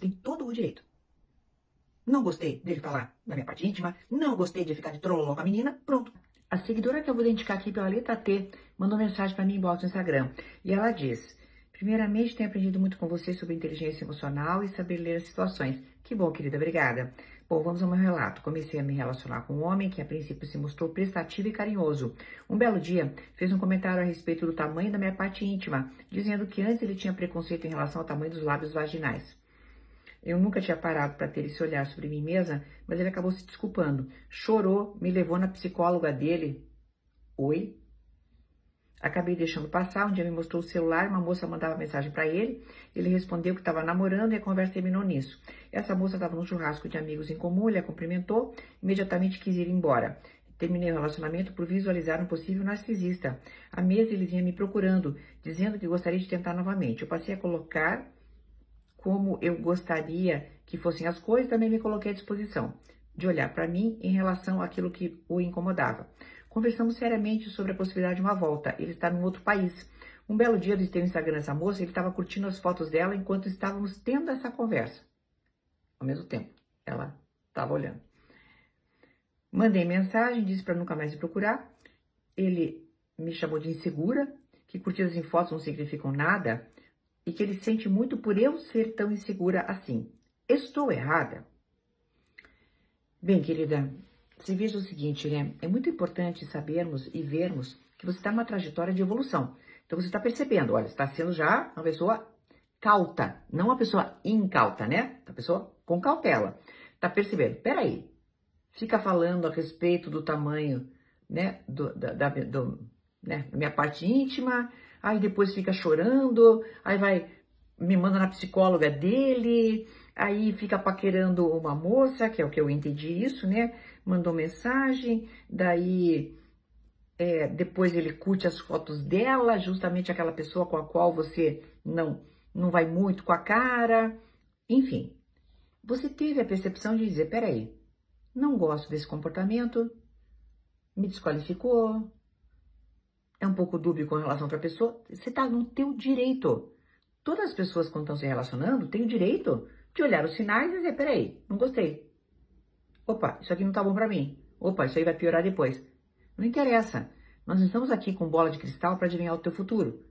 Tem todo o direito. Não gostei dele falar da minha parte íntima, não gostei de ficar de trololó com a menina, pronto. A seguidora que eu vou identificar aqui pela letra T mandou mensagem para mim em box no Instagram. E ela diz: Primeiramente, tenho aprendido muito com você sobre inteligência emocional e saber ler as situações. Que bom, querida, obrigada. Bom, vamos ao meu relato. Comecei a me relacionar com um homem que a princípio se mostrou prestativo e carinhoso. Um belo dia, fez um comentário a respeito do tamanho da minha parte íntima, dizendo que antes ele tinha preconceito em relação ao tamanho dos lábios vaginais. Eu nunca tinha parado para ter esse olhar sobre mim mesma, mas ele acabou se desculpando. Chorou, me levou na psicóloga dele. Oi? Acabei deixando passar. Um dia me mostrou o celular, uma moça mandava mensagem para ele. Ele respondeu que estava namorando e a conversa terminou nisso. Essa moça estava num churrasco de amigos em comum, ele a cumprimentou, imediatamente quis ir embora. Terminei o relacionamento por visualizar um possível narcisista. Há meses ele vinha me procurando, dizendo que gostaria de tentar novamente. Eu passei a colocar como eu gostaria que fossem as coisas, também me coloquei à disposição de olhar para mim em relação àquilo que o incomodava. Conversamos seriamente sobre a possibilidade de uma volta. Ele está em outro país. Um belo dia eu visitei o Instagram dessa moça, ele estava curtindo as fotos dela enquanto estávamos tendo essa conversa. Ao mesmo tempo, ela estava olhando. Mandei mensagem, disse para nunca mais me procurar. Ele me chamou de insegura, que curtidas em fotos não significam nada e que ele sente muito por eu ser tão insegura assim. Estou errada? Bem, querida, você veja o seguinte, né? É muito importante sabermos e vermos que você está numa trajetória de evolução. Então você está percebendo, olha, está sendo já uma pessoa cauta, não uma pessoa incauta, né? Uma pessoa com cautela. Está percebendo? Peraí, fica falando a respeito do tamanho, né? Do, da, da, do, né? minha parte íntima, aí depois fica chorando, aí vai, me manda na psicóloga dele, aí fica paquerando uma moça, que é o que eu entendi isso, né? Mandou mensagem, daí é, depois ele curte as fotos dela, justamente aquela pessoa com a qual você não, não vai muito com a cara, enfim. Você teve a percepção de dizer, peraí, não gosto desse comportamento, me desqualificou, é um pouco dúbio com relação a outra pessoa, você está no teu direito. Todas as pessoas quando estão se relacionando têm o direito de olhar os sinais e dizer, peraí, não gostei. Opa, isso aqui não tá bom para mim. Opa, isso aí vai piorar depois. Não interessa. Nós estamos aqui com bola de cristal para adivinhar o teu futuro.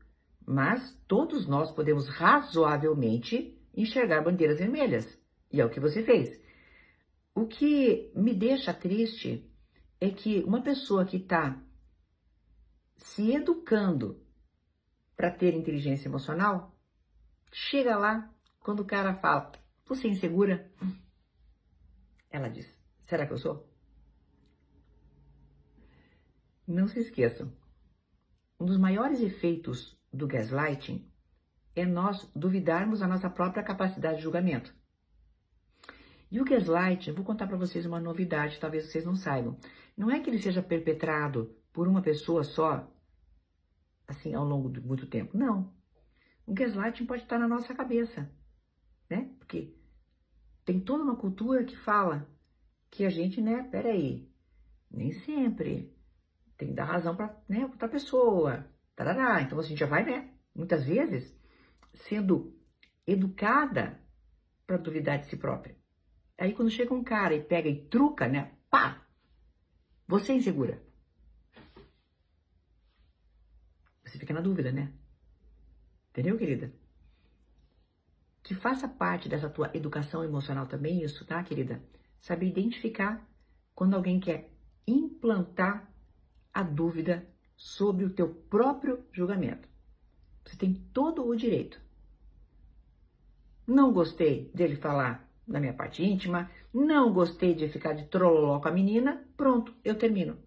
Mas todos nós podemos razoavelmente enxergar bandeiras vermelhas. E é o que você fez. O que me deixa triste é que uma pessoa que está se educando para ter inteligência emocional, chega lá, quando o cara fala, você é insegura? Ela diz, será que eu sou? Não se esqueçam, um dos maiores efeitos do gaslighting é nós duvidarmos a nossa própria capacidade de julgamento. E o gaslighting, vou contar para vocês uma novidade, talvez vocês não saibam. Não é que ele seja perpetrado por uma pessoa só, assim, ao longo de muito tempo. Não. O gaslighting pode estar na nossa cabeça, né? Porque tem toda uma cultura que fala que a gente, né, peraí, nem sempre tem que dar razão para né, outra pessoa. Tarará. Então a gente já vai, né, muitas vezes, sendo educada para duvidar de si própria. Aí quando chega um cara e pega e truca, né, pá, você é insegura. Você fica na dúvida, né? Entendeu, querida? Que faça parte dessa tua educação emocional também isso, tá, querida? Saber identificar quando alguém quer implantar a dúvida sobre o teu próprio julgamento. Você tem todo o direito. Não gostei dele falar da minha parte íntima, não gostei de ficar de trololó com a menina, pronto, eu termino.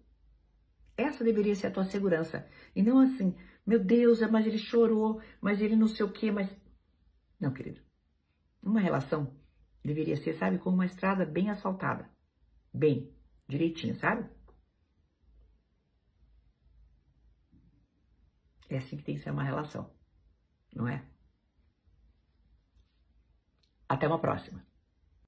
Essa deveria ser a tua segurança. E não assim, meu Deus, mas ele chorou, mas ele não sei o quê, mas. Não, querido. Uma relação deveria ser, sabe, como uma estrada bem asfaltada. Bem, direitinho, sabe? É assim que tem que ser uma relação, não é? Até uma próxima.